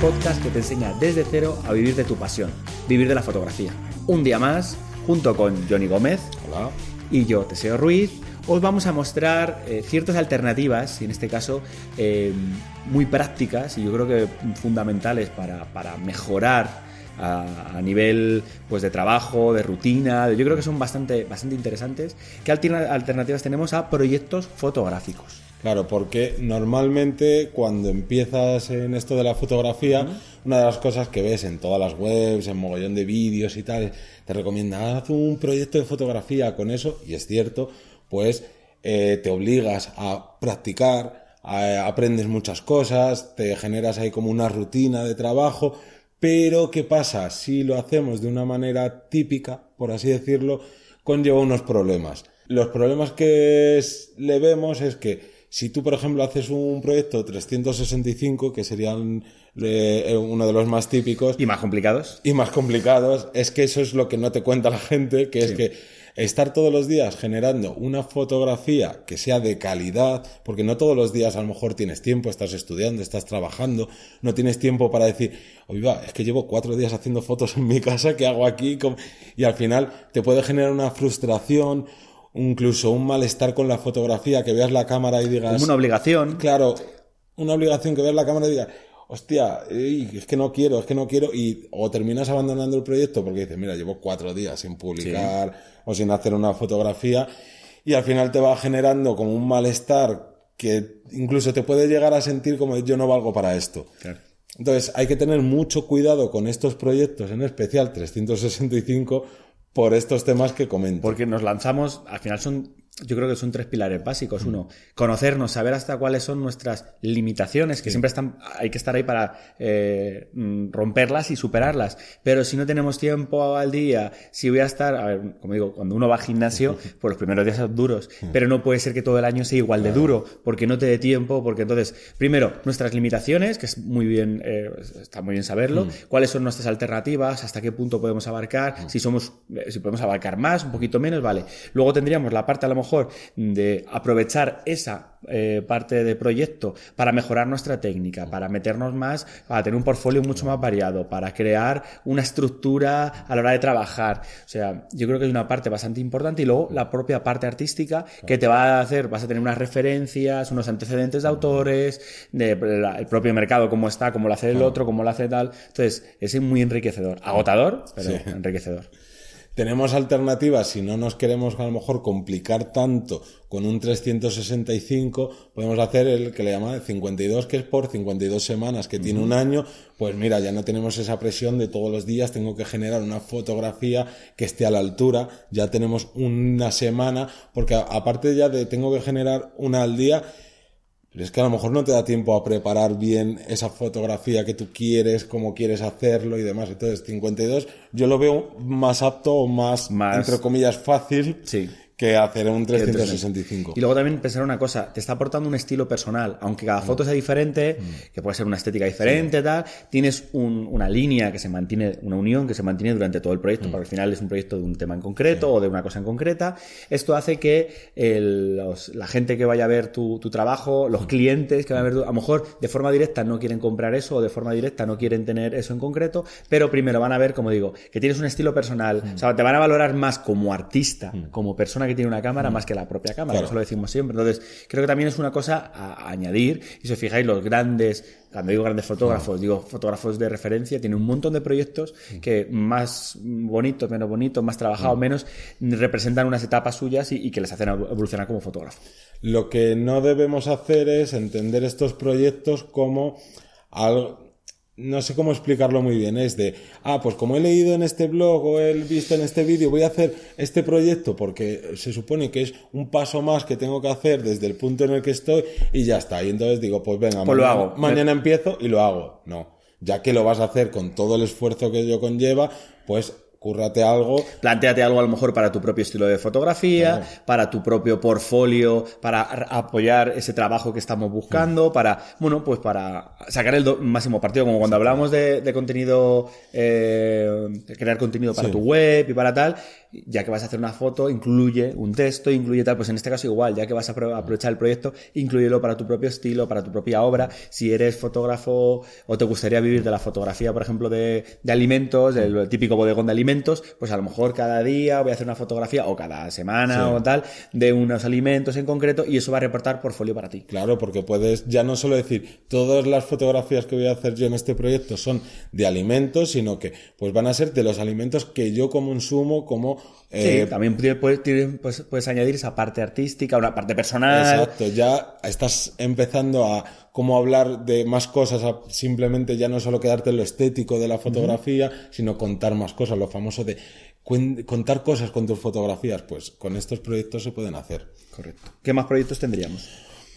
podcast que te enseña desde cero a vivir de tu pasión, vivir de la fotografía. Un día más, junto con Johnny Gómez Hola. y yo, Teseo Ruiz, os vamos a mostrar eh, ciertas alternativas, y en este caso eh, muy prácticas y yo creo que fundamentales para, para mejorar a, nivel pues, de trabajo, de rutina. Yo creo que son bastante, bastante interesantes. ¿Qué alterna- alternativas tenemos a proyectos fotográficos? Claro, porque normalmente cuando empiezas en esto de la fotografía, una de las cosas que ves en todas las webs, en mogollón de vídeos y tal, te recomienda haz un proyecto de fotografía con eso, y es cierto, pues eh, te obligas a practicar, a- aprendes muchas cosas, te generas ahí como una rutina de trabajo, pero ¿qué pasa? Si lo hacemos de una manera típica, por así decirlo, conlleva unos problemas. Los problemas que es- le vemos es que si tú, por ejemplo, haces un proyecto 365, que serían eh, uno de los más típicos, ¿Y más complicados? y más complicados, es que eso es lo que no te cuenta la gente, que es que estar todos los días generando una fotografía que sea de calidad, porque no todos los días a lo mejor tienes tiempo, estás estudiando, estás trabajando, no tienes tiempo para decir, oiga, es que llevo cuatro días haciendo fotos en mi casa, ¿qué hago aquí? ¿Cómo?". Y al final te puede generar una frustración, incluso un malestar con la fotografía, que veas la cámara y digas... Como una obligación. Claro, una obligación que ver la cámara y diga, hostia, ey, es que no quiero, es que no quiero, y o terminas abandonando el proyecto porque dices, mira, llevo cuatro días sin publicar o sin hacer una fotografía, y al final te va generando como un malestar que incluso te puede llegar a sentir como yo no valgo para esto. Claro. Entonces hay que tener mucho cuidado con estos proyectos, en especial 365, por estos temas que comento. Porque nos lanzamos, al final son, yo creo que son tres pilares básicos. Uno, conocernos, saber hasta cuáles son nuestras limitaciones, que siempre están, hay que estar ahí para eh, mm, romperlas y superarlas. Pero si no tenemos tiempo al día, si voy a estar, a ver, como digo, cuando uno va al gimnasio, pues los primeros días son duros, pero no puede ser que todo el año sea igual de duro, porque no te dé tiempo, porque entonces, primero, nuestras limitaciones, que es muy bien, eh, está muy bien saberlo, cuáles son nuestras alternativas, hasta qué punto podemos abarcar, si somos, eh, si podemos abarcar más, un poquito menos, vale. Luego tendríamos la parte a lo mejor de aprovechar esa eh, parte de proyecto para mejorar nuestra técnica, para meternos más, para tener un portfolio mucho más variado, para crear una estructura a la hora de trabajar. O sea, yo creo que hay una parte bastante importante y luego la propia parte artística que te va a hacer, vas a tener unas referencias, unos antecedentes de autores, de la- el propio mercado, cómo está, cómo lo hace el otro, cómo lo hace tal. Entonces, es muy enriquecedor. Agotador, pero Sí. enriquecedor. Tenemos alternativas si no nos queremos a lo mejor complicar tanto con un 365, podemos hacer el que le llaman 52, que es por 52 semanas, que tiene un año, pues mira, ya no tenemos esa presión de todos los días, tengo que generar una fotografía que esté a la altura, ya tenemos una semana, porque aparte ya de tengo que generar una al día, pero es que a lo mejor no te da tiempo a preparar bien esa fotografía que tú quieres, cómo quieres hacerlo y demás. Entonces, 52 yo lo veo más apto o más, Más- entre comillas, fácil Sí. Que hacer un 365. Y luego también pensar una cosa, te está aportando un estilo personal, aunque cada foto sea diferente, que puede ser una estética diferente, tal, tienes un- una línea que se mantiene, una unión que se mantiene durante todo el proyecto, porque al final es un proyecto de un tema en concreto o de una cosa en concreta. Esto hace que el- los- la gente que vaya a ver tu, tu trabajo, los clientes que van a ver, tu- a lo mejor de forma directa no quieren comprar eso o de forma directa no quieren tener eso en concreto, pero primero van a ver, como digo, que tienes un estilo personal, o sea, te van a valorar más como artista, como persona que tiene una cámara, más que la propia cámara, Claro. eso lo decimos siempre. Entonces, creo que también es una cosa a, añadir. Y si os fijáis, los grandes, cuando digo grandes fotógrafos, digo fotógrafos de referencia, tienen un montón de proyectos que más bonitos, menos bonitos, más trabajados, menos, representan unas etapas suyas y, y que les hacen evolucionar como fotógrafo. Lo que no debemos hacer es entender estos proyectos como algo, no sé cómo explicarlo muy bien, es de, ah, pues como he leído en este blog o he visto en este vídeo, voy a hacer este proyecto porque se supone que es un paso más que tengo que hacer desde el punto en el que estoy y ya está. Y entonces digo, pues venga, Pues lo mañana, hago. mañana empiezo y lo hago. No, ya que lo vas a hacer con todo el esfuerzo que ello conlleva, pues cúrrate algo. Plantéate algo a lo mejor para tu propio estilo de fotografía, para tu propio portfolio, para apoyar ese trabajo que estamos buscando, para, bueno, pues para sacar el máximo partido, como cuando hablamos de, contenido, eh, crear contenido para tu web y para tal, ya que vas a hacer una foto, incluye un texto, incluye tal, pues en este caso igual, ya que vas a aprovechar el proyecto, incluyelo para tu propio estilo, para tu propia obra. Si eres fotógrafo o te gustaría vivir de la fotografía, por ejemplo, de, alimentos, el típico bodegón de alimentos, pues a lo mejor cada día voy a hacer una fotografía o cada semana o tal de unos alimentos en concreto y eso va a reportar portfolio para ti. Claro, porque puedes ya no solo decir todas las fotografías que voy a hacer yo en este proyecto son de alimentos, sino que pues van a ser de los alimentos que yo consumo como sí, eh, también puedes, pues, puedes, añadir esa parte artística, una parte personal. Exacto, ya estás empezando a cómo hablar de más cosas, simplemente ya no solo quedarte en lo estético de la fotografía, sino contar más cosas, lo famoso de contar cosas con tus fotografías, pues con estos proyectos se pueden hacer. Correcto. ¿Qué más proyectos tendríamos?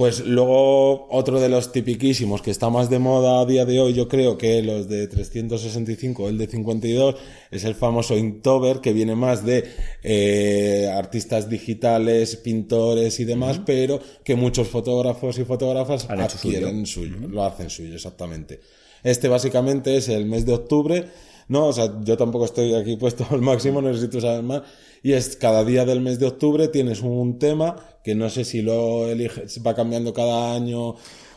Pues luego otro de los tipiquísimos que está más de moda a día de hoy, yo creo que los de 365, el de 52, es el famoso Inktober, que viene más de eh, artistas digitales, pintores y demás, pero que muchos fotógrafos y fotógrafas adquieren suyo, lo hacen suyo, exactamente. Este básicamente es el mes de octubre, no, o sea, yo tampoco estoy aquí puesto al máximo, necesito saber más, y es cada día del mes de octubre tienes un tema que no sé si lo eliges, va cambiando cada año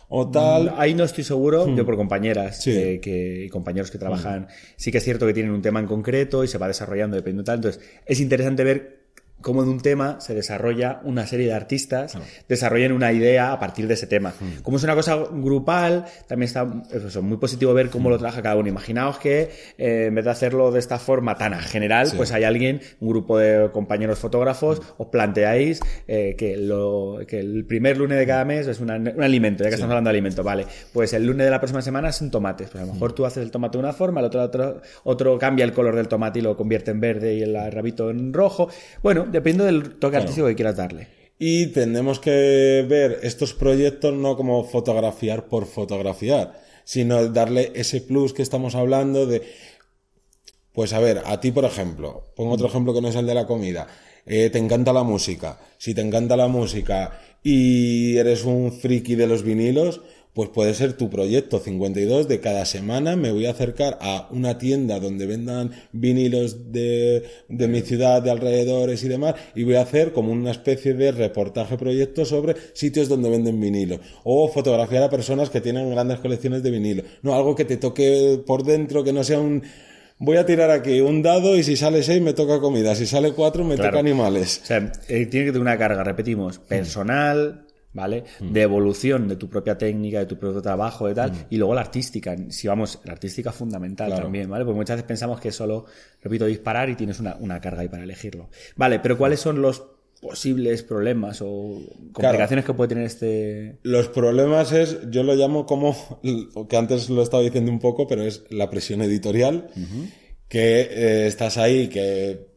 o tal. Mm, ahí no estoy seguro, yo hmm. por compañeras eh, que, y compañeros que trabajan, hmm. sí que es cierto que tienen un tema en concreto y se va desarrollando dependiendo de tal. Entonces, es interesante ver cómo en un tema se desarrolla una serie de artistas, desarrollan una idea a partir de ese tema. Como es una cosa grupal, también está eso, muy positivo ver cómo lo trabaja cada uno. Imaginaos que eh, en vez de hacerlo de esta forma tan general, pues hay alguien, un grupo de compañeros fotógrafos, os planteáis eh, que, lo, que el primer lunes de cada mes es un alimento, ya que estamos hablando de alimento, vale. Pues el lunes de la próxima semana son tomates. Pues a lo mejor tú haces el tomate de una forma, el otro, otro, otro cambia el color del tomate y lo convierte en verde y el rabito en rojo. Bueno, depende del toque artístico que quieras darle. Y tenemos que ver estos proyectos no como fotografiar por fotografiar, sino darle ese plus que estamos hablando de, pues a ver, a ti por ejemplo, pongo otro ejemplo que no es el de la comida, eh, te encanta la música, si te encanta la música y eres un friki de los vinilos, pues puede ser tu proyecto. 52 de cada semana me voy a acercar a una tienda donde vendan vinilos de, de mi ciudad, de alrededores y demás, y voy a hacer como una especie de reportaje proyecto sobre sitios donde venden vinilos, o fotografiar a personas que tienen grandes colecciones de vinilo, no algo que te toque por dentro, que no sea un voy a tirar aquí un dado y si sale 6 me toca comida, si sale 4 me toca animales. O sea, eh, tiene que tener una carga, repetimos, personal, ¿vale? Mm. De evolución de tu propia técnica, de tu propio trabajo, de tal, mm. y luego la artística, si vamos, la artística fundamental también, ¿vale? Porque muchas veces pensamos que es solo, repito, disparar y tienes una, una carga ahí para elegirlo. Vale, pero ¿cuáles son los posibles problemas o complicaciones que puede tener este. Los problemas es, yo lo llamo como, que antes lo estaba diciendo un poco, pero es la presión editorial, que eh, estás ahí, que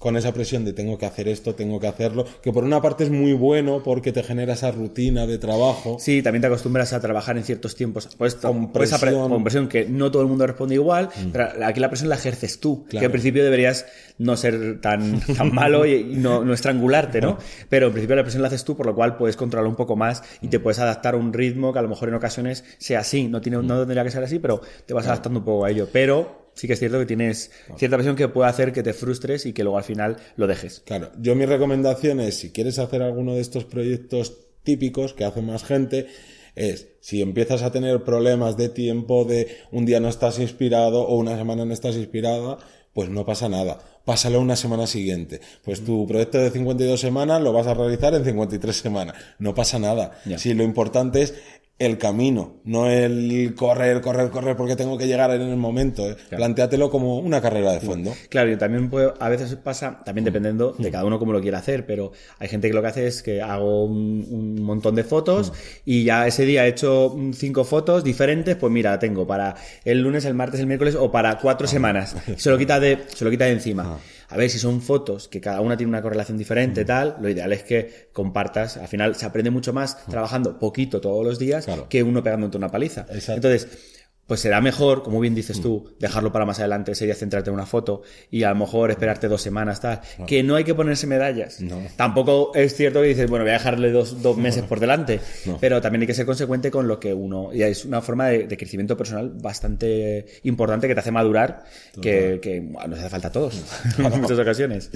con esa presión de tengo que hacer esto, tengo que hacerlo, que por una parte es muy bueno porque te genera esa rutina de trabajo. Sí, también te acostumbras a trabajar en ciertos tiempos. Pues, con, presión. con presión que no todo el mundo responde igual, mm. pero aquí la presión la ejerces tú, que al principio deberías no ser tan, tan malo y, no, estrangularte, ¿no? Pero en principio la presión la haces tú, por lo cual puedes controlar un poco más y te puedes adaptar a un ritmo que a lo mejor en ocasiones sea así, no, tiene, no tendría que ser así, pero te vas adaptando un poco a ello. Pero sí que es cierto que tienes cierta presión que puede hacer que te frustres y que luego al final lo dejes. Claro, yo mi recomendación es, si quieres hacer alguno de estos proyectos típicos que hace más gente, es si empiezas a tener problemas de tiempo, de un día no estás inspirado o una semana no estás inspirada, pues no pasa nada. Pásalo una semana siguiente. Pues tu proyecto de 52 semanas lo vas a realizar en 53 semanas. No pasa nada. Si lo importante es el camino, no el correr, correr, correr porque tengo que llegar en el momento. ¿eh? Plantéatelo como una carrera de fondo. Claro, y también puede, a veces pasa, también dependiendo de cada uno cómo lo quiera hacer, pero hay gente que lo que hace es que hago un, montón de fotos y ya ese día he hecho cinco fotos diferentes, pues mira, tengo para el lunes, el martes, el miércoles o para cuatro ah. semanas. Se lo quita de, se lo quita de encima. Ah a ver si son fotos que cada una tiene una correlación diferente, tal, lo ideal es que compartas, al final se aprende mucho más trabajando poquito todos los días que uno pegándote una paliza. Entonces, pues será mejor, como bien dices tú, dejarlo para más adelante, sería centrarte en una foto y a lo mejor esperarte dos semanas, tal. Que no hay que ponerse medallas. Tampoco es cierto que dices, bueno, voy a dejarle dos, dos meses por delante, pero también hay que ser consecuente con lo que uno. Y es una forma de, crecimiento personal bastante importante que te hace madurar, que, que nos hace falta a todos en muchas ocasiones.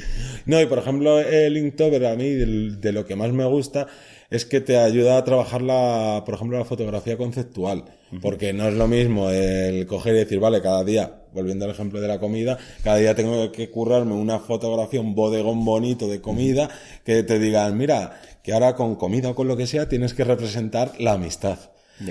No, y por ejemplo, el Inktober a mí de lo que más me gusta es que te ayuda a trabajar la, por ejemplo, la fotografía conceptual. Porque no es lo mismo el coger y decir, vale, cada día, volviendo al ejemplo de la comida, cada día tengo que currarme una fotografía, un bodegón bonito de comida, que te digan, mira, que ahora con comida o con lo que sea tienes que representar la amistad.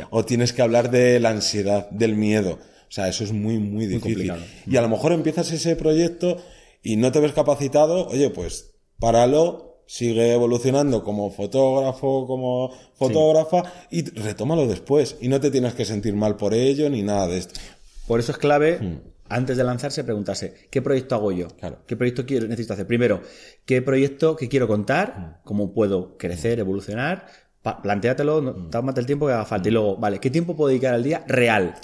O tienes que hablar de la ansiedad, del miedo. O sea, eso es muy, muy difícil. y a lo mejor empiezas ese proyecto y no te ves capacitado, oye, pues páralo, sigue evolucionando como fotógrafo, como fotógrafa y retómalo después y no te tienes que sentir mal por ello ni nada de esto. Por eso es clave hmm. antes de lanzarse preguntarse, ¿qué proyecto hago yo? ¿Qué proyecto quiero, necesito hacer? Primero, ¿qué proyecto que quiero contar? Hmm. ¿Cómo puedo crecer, evolucionar? plantéatelo, no, tómate el tiempo que haga falta. Y hmm. luego, vale, ¿qué tiempo puedo dedicar al día real?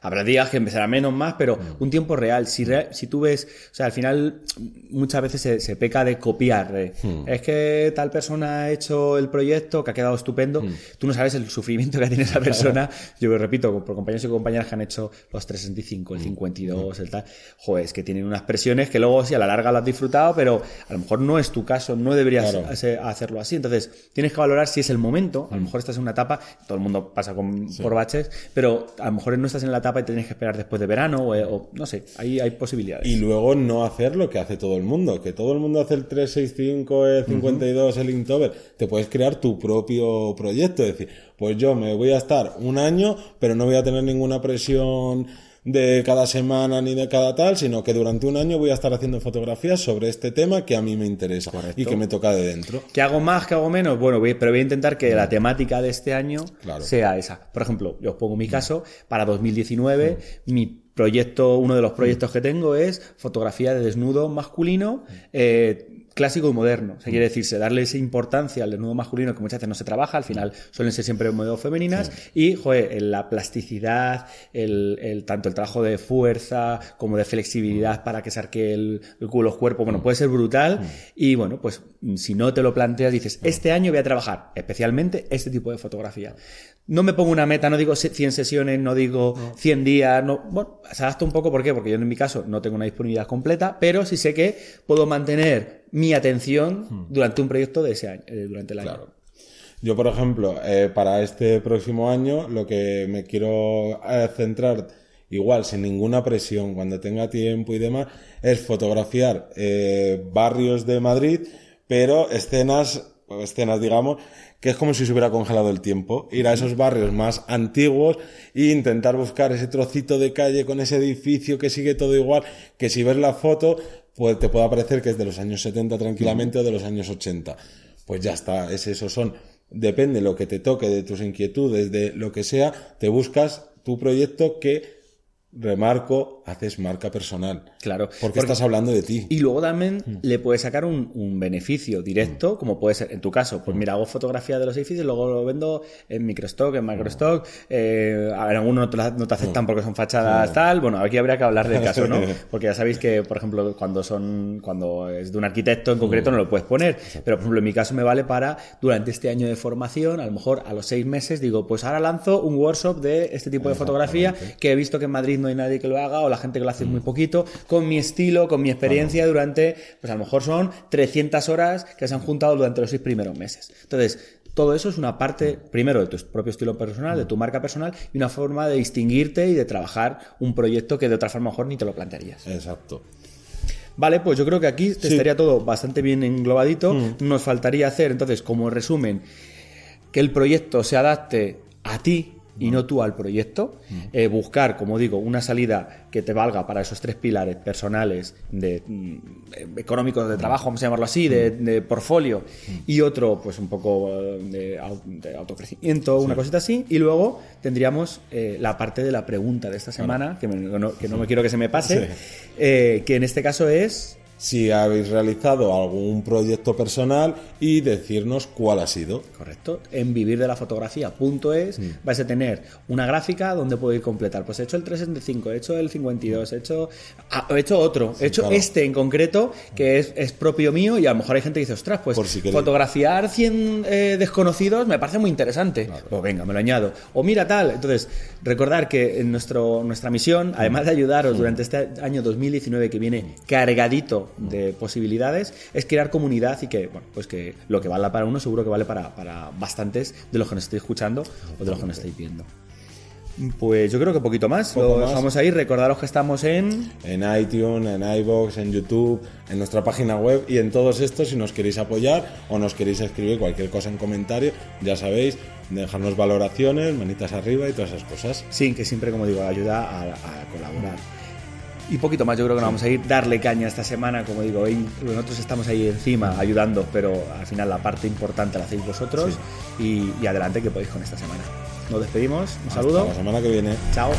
Habrá días que empezará menos más, pero mm. un tiempo real. Si, si tú ves, o sea, al final muchas veces se, peca de copiar. Mm. Es que tal persona ha hecho el proyecto que ha quedado estupendo. Mm. Tú no sabes el sufrimiento que tiene esa persona. Yo repito, por compañeros y compañeras que han hecho los 365, el 52, el tal. Joder, es que tienen unas presiones que luego sí a la larga lo has disfrutado, pero a lo mejor no es tu caso, no deberías hacerlo así. Entonces, tienes que valorar si es el momento. A lo mejor estás en una etapa, todo el mundo pasa con, por baches, pero a lo mejor no estás en la etapa y tienes que esperar después de verano o, no sé, ahí hay posibilidades. Y luego no hacer lo que hace todo el mundo, que todo el mundo hace el 365, el 52, el Inktober. Te puedes crear tu propio proyecto, es decir, pues yo me voy a estar un año, pero no voy a tener ninguna presión de cada semana ni de cada tal, sino que durante un año voy a estar haciendo fotografías sobre este tema que a mí me interesa y que me toca de dentro. ¿Qué hago más, qué hago menos? Bueno, pero voy a intentar que la temática de este año sea esa. Por ejemplo, yo os pongo mi caso, para 2019 mi proyecto, uno de los proyectos que tengo es fotografía de desnudo masculino, eh, clásico y moderno. O sea, quiere decirse, darle esa importancia al desnudo masculino que muchas veces no se trabaja, al final suelen ser siempre modelos femeninas, y, joder, la plasticidad, el, tanto el trabajo de fuerza como de flexibilidad para que se arque el, culo, los cuerpos, bueno, puede ser brutal, y bueno, pues si no te lo planteas, dices, este año voy a trabajar especialmente este tipo de fotografía. No me pongo una meta, no digo 100 sesiones, no digo 100 días, no, bueno, se adapta un poco, ¿por qué? Porque yo en mi caso no tengo una disponibilidad completa, pero sí sé que puedo mantener mi atención hmm. durante un proyecto de ese año, eh, durante el año. Claro. Yo, por ejemplo, eh, para este próximo año, lo que me quiero eh, centrar, igual, sin ninguna presión, cuando tenga tiempo y demás, es fotografiar barrios de Madrid, pero escenas, escenas, digamos, que es como si se hubiera congelado el tiempo, ir a esos barrios más antiguos e intentar buscar ese trocito de calle con ese edificio que sigue todo igual, que si ves la foto, pues te puede parecer que es de los años 70 tranquilamente o de los años 80. Pues ya está, es eso, son, depende de lo que te toque, de tus inquietudes, de lo que sea, te buscas tu proyecto que remarco, haces marca personal. Claro. Porque, estás hablando de ti. Y luego también mm. le puedes sacar un, beneficio directo, mm. como puede ser en tu caso. Pues mm. mira, hago fotografía de los edificios, luego lo vendo en microstock, en microstock. Eh, a ver, algunos no te, aceptan porque son fachadas tal. Bueno, aquí habría que hablar del caso, ¿no? Porque ya sabéis que, por ejemplo, cuando son, cuando es de un arquitecto en concreto no lo puedes poner. Pero, por ejemplo, en mi caso me vale para, durante este año de formación, a lo mejor a los seis meses digo, pues ahora lanzo un workshop de este tipo de fotografía que he visto que en Madrid no hay nadie que lo haga o la gente que lo hace muy poquito, con mi estilo, con mi experiencia durante, pues a lo mejor son 300 horas que se han juntado durante los seis primeros meses. Entonces, todo eso es una parte, primero, de tu propio estilo personal, de tu marca personal, y una forma de distinguirte y de trabajar un proyecto que de otra forma mejor ni te lo plantearías. Exacto. Vale, pues yo creo que aquí te estaría todo bastante bien englobadito. Nos faltaría hacer, entonces, como resumen, que el proyecto se adapte a ti, y no tú al proyecto. Eh, buscar, como digo, una salida que te valga para esos tres pilares personales, de, mm, económicos de trabajo, vamos a llamarlo así, de, portfolio, y otro, pues un poco eh, de, autocrecimiento, una cosita así. Y luego tendríamos eh, la parte de la pregunta de esta semana, que, no, me quiero que se me pase, que en este caso es si habéis realizado algún proyecto personal y decirnos cuál ha sido. Correcto. En vivirdelafotografía.es Mm. vais a tener una gráfica donde podéis completar. Pues he hecho el 365, he hecho el 52, he hecho, ah, he hecho otro, he hecho claro. este en concreto que es, es propio mío y a lo mejor hay gente que dice, ostras, pues si fotografiar 100 eh, desconocidos me parece muy interesante. Pues venga, me lo añado. O mira tal. Entonces, recordar que en nuestro, nuestra misión, además de ayudaros durante este año 2019 que viene cargadito de posibilidades, es crear comunidad y que, bueno, pues que lo que vale para uno seguro que vale para, para bastantes de los que nos estáis escuchando o de los que nos estáis viendo. Pues yo creo que poquito más. Poco lo más. dejamos ahí. Recordaros que estamos en. En iTunes, en iBox, en YouTube, en nuestra página web y en todos estos si nos queréis apoyar o nos queréis escribir cualquier cosa en comentario, ya sabéis, dejarnos valoraciones, manitas arriba y todas esas cosas. Sí, que siempre, como digo, ayuda a, a colaborar. Y poquito más, yo creo que nos vamos a ir. Darle caña esta semana, como digo, hoy nosotros estamos ahí encima ayudando, pero al final la parte importante la hacéis vosotros. Y, y adelante que podéis con esta semana. Nos despedimos, un saludo. Hasta la semana que viene. Chao.